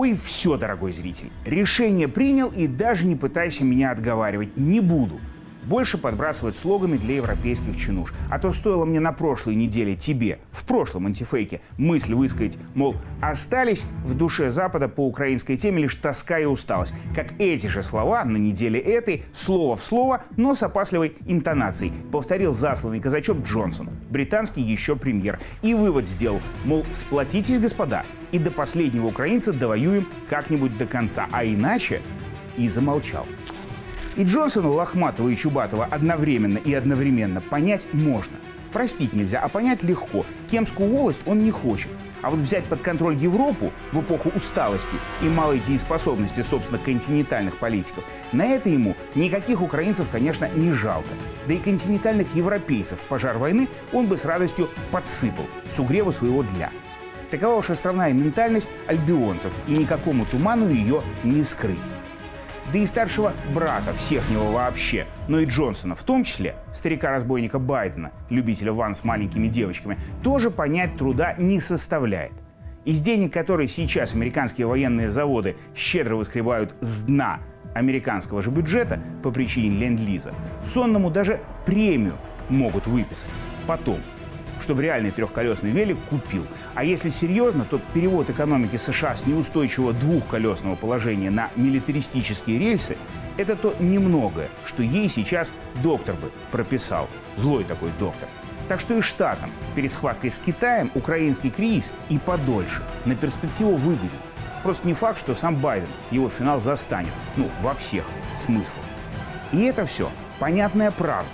Ой, все, дорогой зритель. Решение принял и даже не пытайся меня отговаривать. Не буду больше подбрасывать слогами для европейских чинуш. А то стоило мне на прошлой неделе тебе, в прошлом антифейке, мысль высказать, мол, остались в душе Запада по украинской теме лишь тоска и усталость. Как эти же слова на неделе этой, слово в слово, но с опасливой интонацией, повторил засланный казачок Джонсон, британский еще премьер. И вывод сделал, мол, сплотитесь, господа, и до последнего украинца довоюем как-нибудь до конца, а иначе и замолчал. И Джонсона, Лохматова и Чубатова одновременно и одновременно понять можно. Простить нельзя, а понять легко. Кемскую волость он не хочет. А вот взять под контроль Европу в эпоху усталости и малой дееспособности, собственно, континентальных политиков, на это ему никаких украинцев, конечно, не жалко. Да и континентальных европейцев в пожар войны он бы с радостью подсыпал с угрева своего для. Такова уж островная ментальность альбионцев, и никакому туману ее не скрыть да и старшего брата всех него вообще, но и Джонсона в том числе, старика-разбойника Байдена, любителя ван с маленькими девочками, тоже понять труда не составляет. Из денег, которые сейчас американские военные заводы щедро выскребают с дна американского же бюджета по причине ленд-лиза, сонному даже премию могут выписать. Потом – чтобы реальный трехколесный велик купил. А если серьезно, то перевод экономики США с неустойчивого двухколесного положения на милитаристические рельсы – это то немногое, что ей сейчас доктор бы прописал. Злой такой доктор. Так что и штатам перед схваткой с Китаем украинский кризис и подольше на перспективу выгоден. Просто не факт, что сам Байден его финал застанет. Ну, во всех смыслах. И это все понятная правда.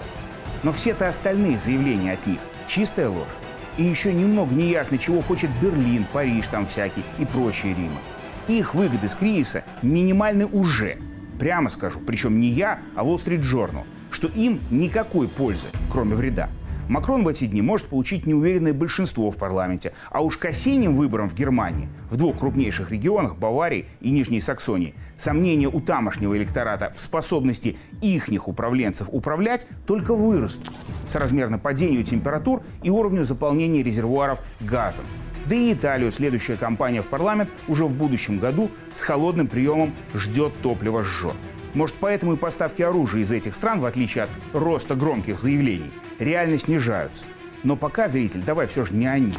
Но все-то остальные заявления от них Чистая ложь. И еще немного неясно, чего хочет Берлин, Париж там всякий и прочие Рима. Их выгоды с кризиса минимальны уже. Прямо скажу, причем не я, а Wall Street Journal, что им никакой пользы, кроме вреда. Макрон в эти дни может получить неуверенное большинство в парламенте, а уж к осенним выборам в Германии, в двух крупнейших регионах, Баварии и Нижней Саксонии, сомнения у тамошнего электората в способности ихних управленцев управлять только вырастут соразмерно падению температур и уровню заполнения резервуаров газом. Да и Италию следующая кампания в парламент уже в будущем году с холодным приемом ждет топливо жжет. Может, поэтому и поставки оружия из этих стран, в отличие от роста громких заявлений, реально снижаются. Но пока, зритель, давай все же не о них.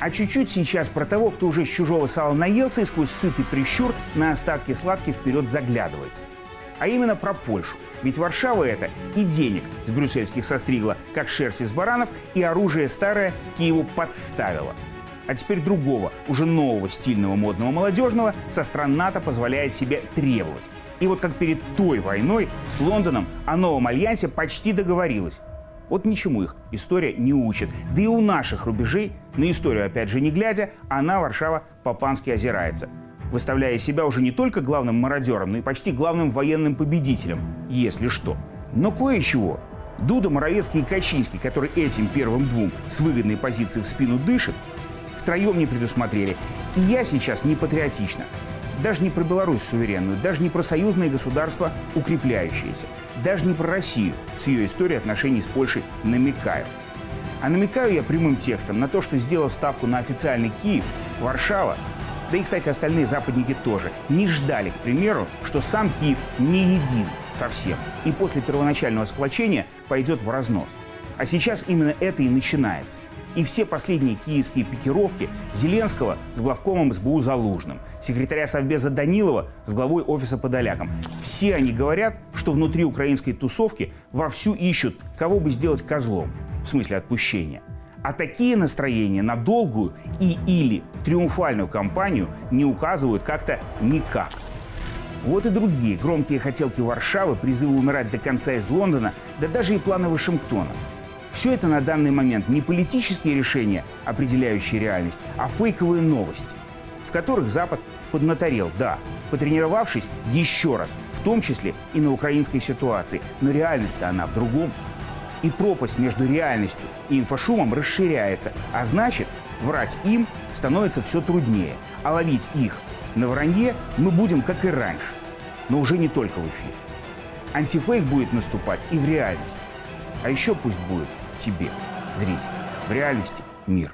А чуть-чуть сейчас про того, кто уже с чужого сала наелся и сквозь сытый прищур на остатки сладкий вперед заглядывается. А именно про Польшу. Ведь Варшава это и денег с брюссельских состригла, как шерсть из баранов, и оружие старое Киеву подставила. А теперь другого, уже нового стильного модного молодежного со стран НАТО позволяет себе требовать. И вот как перед той войной с Лондоном о новом альянсе почти договорилась. Вот ничему их история не учит. Да и у наших рубежей, на историю опять же не глядя, она, Варшава, по-пански озирается. Выставляя себя уже не только главным мародером, но и почти главным военным победителем, если что. Но кое-чего Дуда, Моровецкий и Качинский, который этим первым двум с выгодной позиции в спину дышит, втроем не предусмотрели. И я сейчас не патриотично. Даже не про Беларусь суверенную, даже не про союзные государства укрепляющиеся, даже не про Россию с ее историей отношений с Польшей намекаю. А намекаю я прямым текстом на то, что, сделав ставку на официальный Киев, Варшава, да и, кстати, остальные западники тоже, не ждали, к примеру, что сам Киев не един совсем и после первоначального сплочения пойдет в разнос. А сейчас именно это и начинается и все последние киевские пикировки Зеленского с главкомом СБУ Залужным, секретаря Совбеза Данилова с главой офиса Подоляком. Все они говорят, что внутри украинской тусовки вовсю ищут, кого бы сделать козлом, в смысле отпущения. А такие настроения на долгую и или триумфальную кампанию не указывают как-то никак. Вот и другие громкие хотелки Варшавы, призывы умирать до конца из Лондона, да даже и планы Вашингтона – все это на данный момент не политические решения, определяющие реальность, а фейковые новости, в которых Запад поднаторел, да, потренировавшись еще раз, в том числе и на украинской ситуации. Но реальность-то она в другом. И пропасть между реальностью и инфошумом расширяется, а значит, врать им становится все труднее, а ловить их на вранье мы будем, как и раньше, но уже не только в эфире. Антифейк будет наступать и в реальности. А еще пусть будет тебе, зритель. В реальности мир.